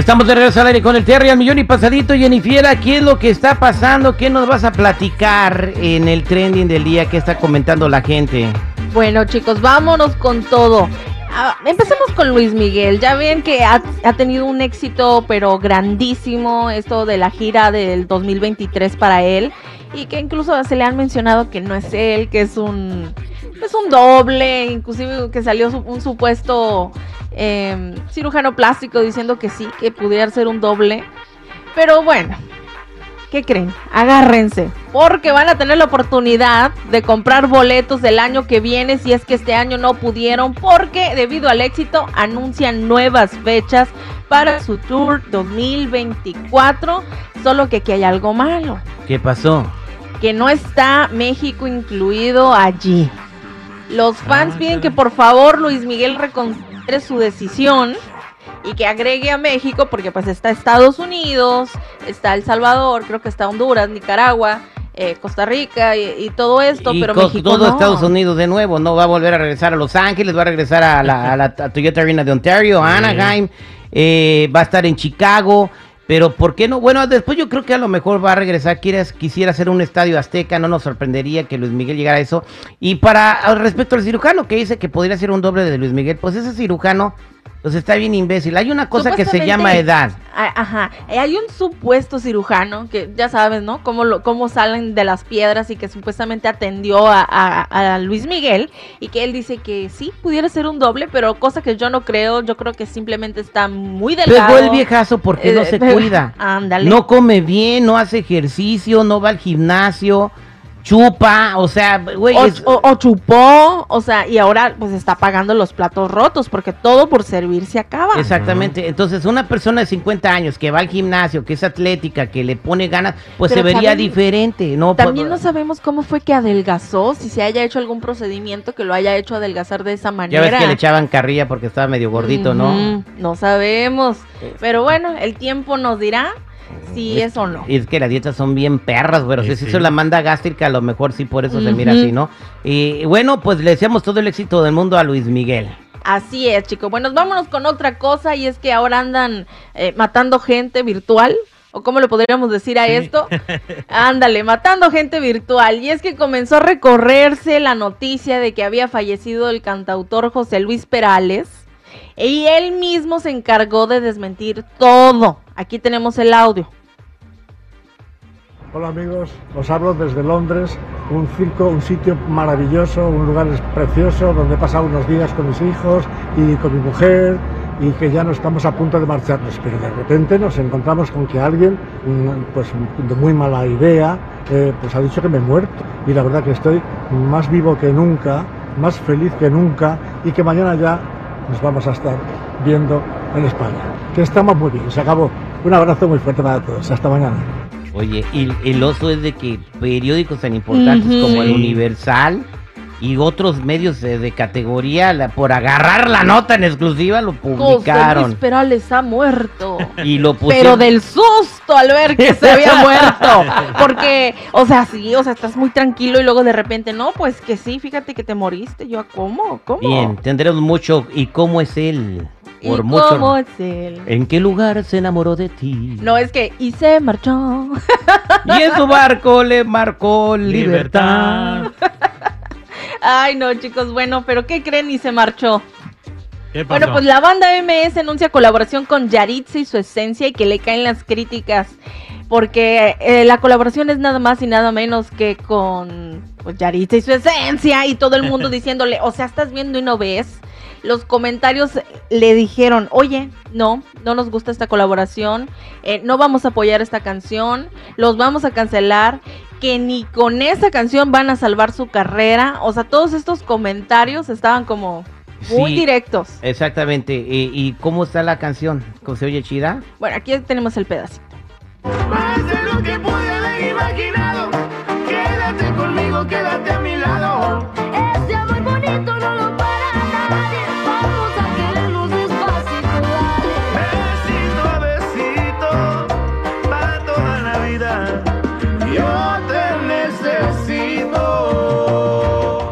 Estamos de regreso al aire con el Terry al millón y pasadito. Jennifiera, ¿qué es lo que está pasando? ¿Qué nos vas a platicar en el trending del día? ¿Qué está comentando la gente? Bueno, chicos, vámonos con todo. Ah, empecemos con Luis Miguel. Ya ven que ha, ha tenido un éxito, pero grandísimo, esto de la gira del 2023 para él. Y que incluso se le han mencionado que no es él, que es un, es un doble, inclusive que salió un supuesto eh, cirujano plástico diciendo que sí, que pudiera ser un doble. Pero bueno, ¿qué creen? Agárrense, porque van a tener la oportunidad de comprar boletos del año que viene si es que este año no pudieron, porque debido al éxito anuncian nuevas fechas para su tour 2024, solo que aquí hay algo malo, ¿Qué pasó? que no está México incluido allí. Los fans Ah, piden que por favor Luis Miguel reconsidere su decisión y que agregue a México porque pues está Estados Unidos, está El Salvador, creo que está Honduras, Nicaragua, eh, Costa Rica y, y todo esto, y pero co- México todo no. Estados Unidos de nuevo, ¿no? Va a volver a regresar a Los Ángeles, va a regresar a la, a la- a Toyota Arena de Ontario, a Anaheim, eh, va a estar en Chicago. Pero ¿por qué no? Bueno, después yo creo que a lo mejor va a regresar. Quieres, quisiera hacer un estadio azteca, no nos sorprendería que Luis Miguel llegara a eso. Y para respecto al cirujano que dice que podría ser un doble de Luis Miguel, pues ese cirujano, pues está bien imbécil. Hay una cosa que se llama edad. Ajá, Eh, hay un supuesto cirujano que ya sabes, ¿no? Cómo, lo, cómo salen de las piedras y que supuestamente atendió a, a- a Luis Miguel y que él dice que sí, pudiera ser un doble, pero cosa que yo no creo, yo creo que simplemente está muy delgado. Pegó el viejazo porque no Eh, se pero- cuida. Ándale. No come bien, no hace ejercicio, no va al gimnasio, chupa, o sea, güey, o, es- o- o chupó, o sea, y ahora pues está pagando los platos rotos porque todo por servir se acaba. exactamente. Entonces, una persona de 50 años que va al gimnasio, que es atlética, que le pone ganas, pues Pero se vería también- diferente, ¿no? También no sabemos cómo fue que adelgazó, si se haya hecho algún procedimiento que lo haya hecho adelgazar de esa Ya manera. ves que le echaban carrilla porque estaba medio gordito, ¿no? No sabemos. Pero bueno, el tiempo nos dirá si es o no. Es que las dietas son bien perras, pero si Sí, se sí. hizo la manda gástrica, a lo mejor sí por eso se mira así, ¿no? Y bueno, pues le deseamos todo el éxito del mundo a Luis Miguel. Así es, chicos. Bueno, vámonos con otra cosa y es que ahora andan eh, matando gente virtual. ¿O cómo le podríamos decir a Sí. esto? Ándale, matando gente virtual. Y es que comenzó a recorrerse la noticia de que había fallecido el cantautor José Luis Perales. Y él mismo se encargó de desmentir todo. Aquí tenemos el audio. Hola amigos, os hablo desde Londres, un circo, un sitio maravilloso, un lugar precioso donde he pasado unos días con mis hijos y con mi mujer y que ya no estamos a punto de marcharnos, pero de repente nos encontramos con que alguien, mm, pues de muy mala idea, eh, pues ha dicho que me he muerto y la verdad que estoy más vivo que nunca, más feliz que nunca y que mañana ya nos vamos a estar viendo en España. Que estamos muy bien, se acabó. Un abrazo muy fuerte para todos, hasta mañana. Oye, y el oso es de que periódicos tan importantes como el. Universal y otros medios de, de categoría, la- por agarrar la nota en exclusiva, lo José publicaron. Luis Perales ha muerto. Y lo Pero del susto al ver que se había muerto. Porque, o sea, sí, o sea, estás muy tranquilo y luego de repente, no, pues que sí, fíjate que te moriste. Yo, ¿cómo? ¿Cómo? Bien, tendremos mucho. ¿Y cómo es él? ¿Y Por mucho. cómo es él? ¿En qué lugar se enamoró de ti? No, es que, y se marchó. Y en su barco le marcó libertad. Libertad. Ay, no, chicos, bueno, pero ¿qué creen? Y se marchó. ¿Qué pasó? Bueno, pues la banda MS anuncia colaboración con Yaritza y su esencia y que le caen las críticas. Porque eh, la colaboración es nada más y nada menos que con pues, Yaritza y su esencia y todo el mundo diciéndole, o sea, estás viendo y no ves. Los comentarios le dijeron, oye, no, no nos gusta esta colaboración, eh, no vamos a apoyar esta canción, los vamos a cancelar, que ni con esa canción van a salvar su carrera. O sea, todos estos comentarios estaban como muy Sí. directos. Exactamente. ¿Y, y cómo está la canción? ¿Cómo se oye chida? Bueno, aquí tenemos el pedacito. Más de lo que pude haber imaginado.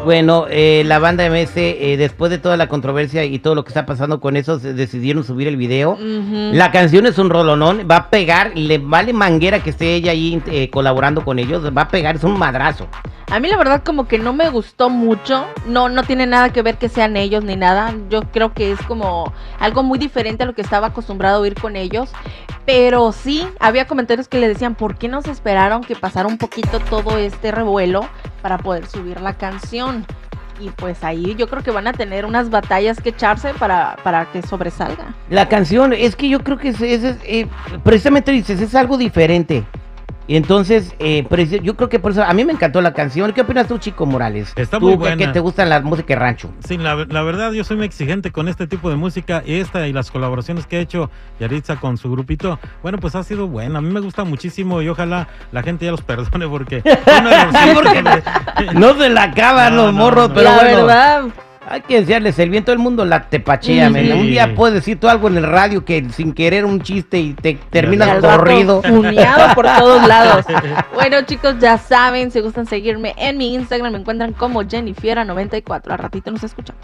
Bueno, eh, la banda MS, eh, después de toda la controversia y todo lo que está pasando con eso, se decidieron subir el video. La canción es un rolonón, va a pegar, le vale manguera que esté ella ahí eh, colaborando con ellos, va a pegar, es un madrazo. A mí la verdad como que no me gustó mucho. No, no tiene nada que ver que sean ellos ni nada. Yo creo que es como algo muy diferente a lo que estaba acostumbrado a oír con ellos. Pero sí, había comentarios que le decían, ¿por qué no se esperaron que pasara un poquito todo este revuelo para poder subir la canción? Y pues ahí yo creo que van a tener unas batallas que echarse para, para que sobresalga. La canción, es que yo creo que es, es- es, eh, precisamente dices, es algo diferente. Y entonces, eh, yo creo que por eso, a mí me encantó la canción. ¿Qué opinas tú, Chico Morales? Está tú muy que- buena. que te gustan las músicas de rancho. Sí, la, la verdad yo soy muy exigente con este tipo de música. Esta y las colaboraciones que ha hecho Yaritza con su grupito, bueno, pues ha sido buena. A mí me gusta muchísimo y ojalá la gente ya los perdone porque... un errorcito porque No se la acaban No, los no, morros, no. pero la bueno. verdad, Hay que enseñarles el bien, todo el mundo la tepachea, Sí. Un día puedes decir tú algo en el radio que sin querer un chiste y te terminas corrido. funeado por todos lados. Bueno, chicos, ya saben, si gustan seguirme en mi Instagram, me encuentran como Jennifiera94. A ratito nos escuchamos.